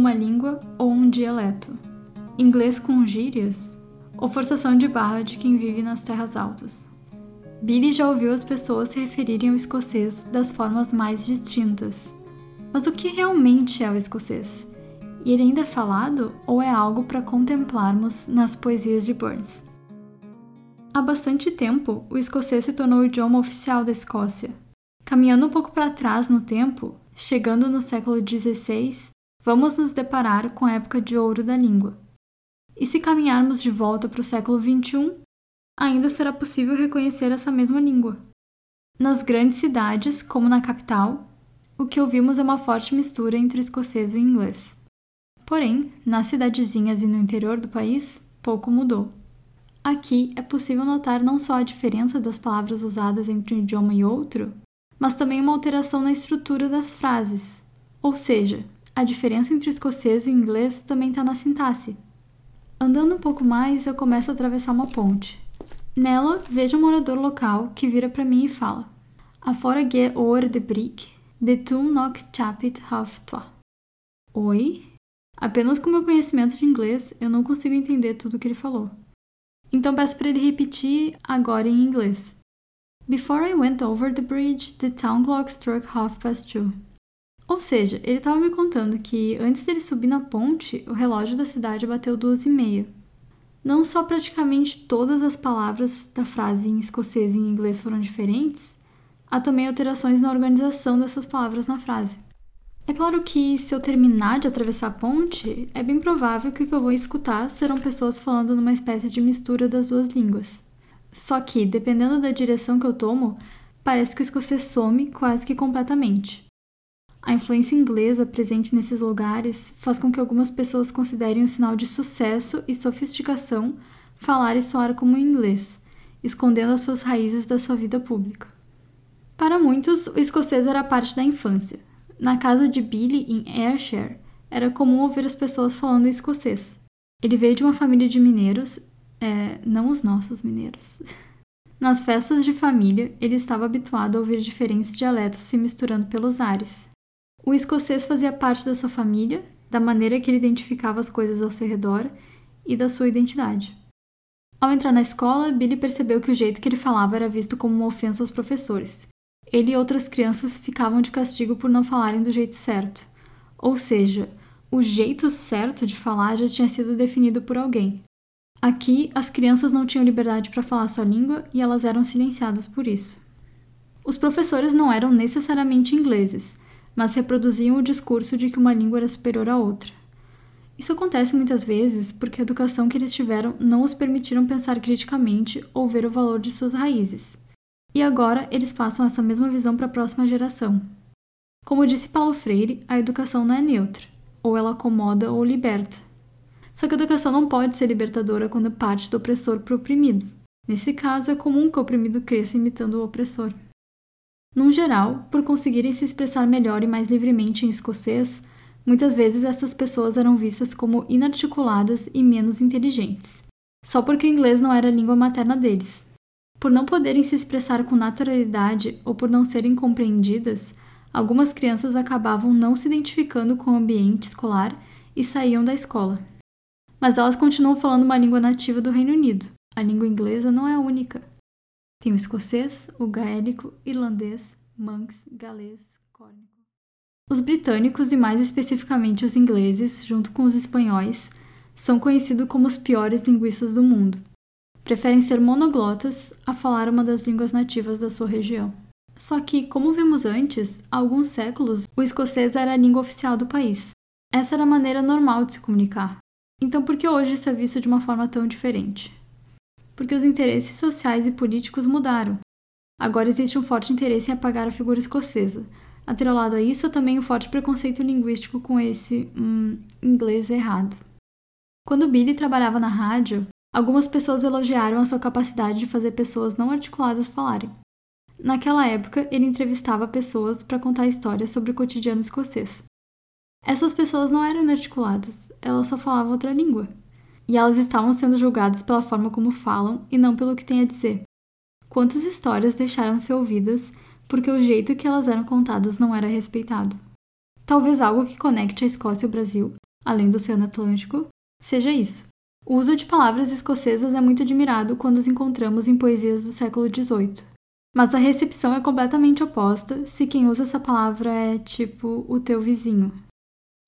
uma língua ou um dialeto, inglês com gírias ou forçação de barra de quem vive nas terras altas. Billy já ouviu as pessoas se referirem ao escocês das formas mais distintas. Mas o que realmente é o escocês? E ele ainda é falado ou é algo para contemplarmos nas poesias de Burns? Há bastante tempo, o escocês se tornou o idioma oficial da Escócia. Caminhando um pouco para trás no tempo, chegando no século XVI, vamos nos deparar com a época de ouro da língua. E se caminharmos de volta para o século XXI, ainda será possível reconhecer essa mesma língua. Nas grandes cidades, como na capital, o que ouvimos é uma forte mistura entre o escocês e o inglês. Porém, nas cidadezinhas e no interior do país, pouco mudou. Aqui é possível notar não só a diferença das palavras usadas entre um idioma e outro, mas também uma alteração na estrutura das frases. Ou seja, a diferença entre o escocês e o inglês também está na sintaxe. Andando um pouco mais, eu começo a atravessar uma ponte. Nela, vejo um morador local que vira para mim e fala: Afora ge or de brick, de tu nok chapit half toi. Oi? Apenas com meu conhecimento de inglês, eu não consigo entender tudo o que ele falou. Então peço para ele repetir agora em inglês. Before I went over the bridge, the town clock struck half past two. Ou seja, ele estava me contando que antes dele subir na ponte, o relógio da cidade bateu duas e meia. Não só praticamente todas as palavras da frase em escocês e em inglês foram diferentes, há também alterações na organização dessas palavras na frase. É claro que, se eu terminar de atravessar a ponte, é bem provável que o que eu vou escutar serão pessoas falando numa espécie de mistura das duas línguas. Só que, dependendo da direção que eu tomo, parece que o escocês some quase que completamente. A influência inglesa presente nesses lugares faz com que algumas pessoas considerem um sinal de sucesso e sofisticação falar e soar como inglês, escondendo as suas raízes da sua vida pública. Para muitos, o escocês era parte da infância, na casa de Billy, em Ayrshire, era comum ouvir as pessoas falando escocês. Ele veio de uma família de mineiros, é, não os nossos mineiros. Nas festas de família, ele estava habituado a ouvir diferentes dialetos se misturando pelos ares. O escocês fazia parte da sua família, da maneira que ele identificava as coisas ao seu redor e da sua identidade. Ao entrar na escola, Billy percebeu que o jeito que ele falava era visto como uma ofensa aos professores, ele e outras crianças ficavam de castigo por não falarem do jeito certo. Ou seja, o jeito certo de falar já tinha sido definido por alguém. Aqui, as crianças não tinham liberdade para falar sua língua e elas eram silenciadas por isso. Os professores não eram necessariamente ingleses, mas reproduziam o discurso de que uma língua era superior à outra. Isso acontece muitas vezes porque a educação que eles tiveram não os permitiram pensar criticamente ou ver o valor de suas raízes. E agora eles passam essa mesma visão para a próxima geração. Como disse Paulo Freire, a educação não é neutra, ou ela acomoda ou liberta. Só que a educação não pode ser libertadora quando parte do opressor para o oprimido. Nesse caso, é comum que o oprimido cresça imitando o opressor. Num geral, por conseguirem se expressar melhor e mais livremente em escocês, muitas vezes essas pessoas eram vistas como inarticuladas e menos inteligentes, só porque o inglês não era a língua materna deles, por não poderem se expressar com naturalidade ou por não serem compreendidas, algumas crianças acabavam não se identificando com o ambiente escolar e saíam da escola. Mas elas continuam falando uma língua nativa do Reino Unido. A língua inglesa não é a única. Tem o escocês, o gaélico, irlandês, manx, galês, córnico. Os britânicos e mais especificamente os ingleses, junto com os espanhóis, são conhecidos como os piores linguistas do mundo preferem ser monoglotas a falar uma das línguas nativas da sua região. Só que, como vimos antes, há alguns séculos o escocês era a língua oficial do país. Essa era a maneira normal de se comunicar. Então, por que hoje isso é visto de uma forma tão diferente? Porque os interesses sociais e políticos mudaram. Agora existe um forte interesse em apagar a figura escocesa. Atrelado a isso, também um forte preconceito linguístico com esse hum, inglês errado. Quando Billy trabalhava na rádio, Algumas pessoas elogiaram a sua capacidade de fazer pessoas não articuladas falarem. Naquela época, ele entrevistava pessoas para contar histórias sobre o cotidiano escocês. Essas pessoas não eram inarticuladas, elas só falavam outra língua. E elas estavam sendo julgadas pela forma como falam e não pelo que têm a dizer. Quantas histórias deixaram de ser ouvidas porque o jeito que elas eram contadas não era respeitado? Talvez algo que conecte a Escócia e o Brasil além do Oceano Atlântico, seja isso. O uso de palavras escocesas é muito admirado quando os encontramos em poesias do século XVIII. Mas a recepção é completamente oposta se quem usa essa palavra é tipo o teu vizinho.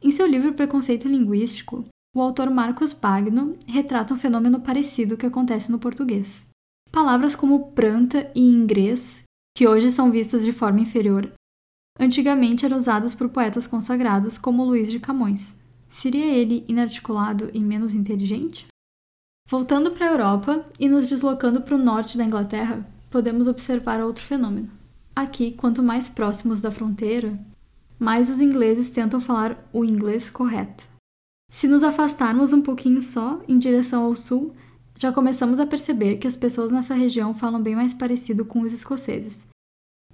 Em seu livro Preconceito Linguístico, o autor Marcos Bagno retrata um fenômeno parecido que acontece no português. Palavras como pranta e inglês, que hoje são vistas de forma inferior, antigamente eram usadas por poetas consagrados como Luís de Camões. Seria ele inarticulado e menos inteligente? Voltando para a Europa e nos deslocando para o norte da Inglaterra, podemos observar outro fenômeno. Aqui, quanto mais próximos da fronteira, mais os ingleses tentam falar o inglês correto. Se nos afastarmos um pouquinho só, em direção ao sul, já começamos a perceber que as pessoas nessa região falam bem mais parecido com os escoceses.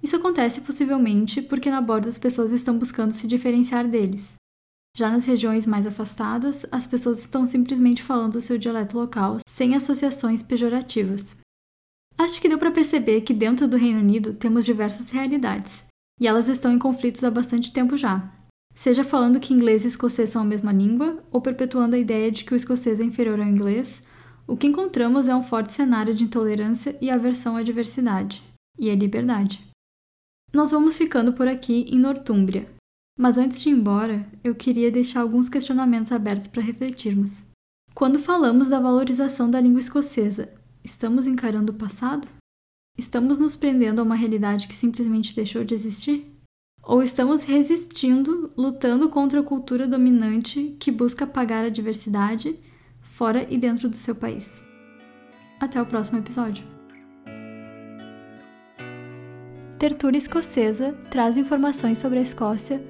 Isso acontece possivelmente porque na borda as pessoas estão buscando se diferenciar deles. Já nas regiões mais afastadas, as pessoas estão simplesmente falando o seu dialeto local, sem associações pejorativas. Acho que deu para perceber que dentro do Reino Unido temos diversas realidades, e elas estão em conflitos há bastante tempo já, seja falando que inglês e escocês são a mesma língua, ou perpetuando a ideia de que o escocês é inferior ao inglês, o que encontramos é um forte cenário de intolerância e aversão à diversidade, e à liberdade. Nós vamos ficando por aqui em Nortúmbria, mas antes de ir embora, eu queria deixar alguns questionamentos abertos para refletirmos. Quando falamos da valorização da língua escocesa, estamos encarando o passado? Estamos nos prendendo a uma realidade que simplesmente deixou de existir? Ou estamos resistindo, lutando contra a cultura dominante que busca apagar a diversidade fora e dentro do seu país. Até o próximo episódio. Tertúlia Escocesa traz informações sobre a Escócia,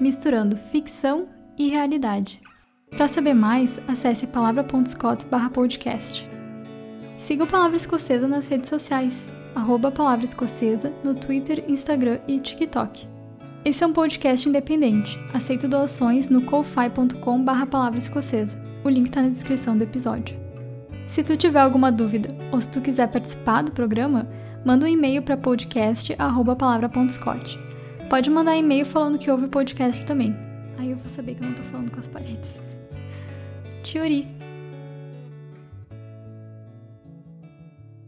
misturando ficção e realidade. Para saber mais, acesse palavra.scott/podcast. Siga o Palavra Escocesa nas redes sociais, arroba Palavra Escocesa no Twitter, Instagram e TikTok. Esse é um podcast independente. Aceito doações no ko-fi.com barra palavra escocesa. O link está na descrição do episódio. Se tu tiver alguma dúvida ou se tu quiser participar do programa, manda um e-mail para podcast@palavra.scott. Pode mandar e-mail falando que ouve o podcast também. Aí eu vou saber que eu não tô falando com as paredes. Tiori!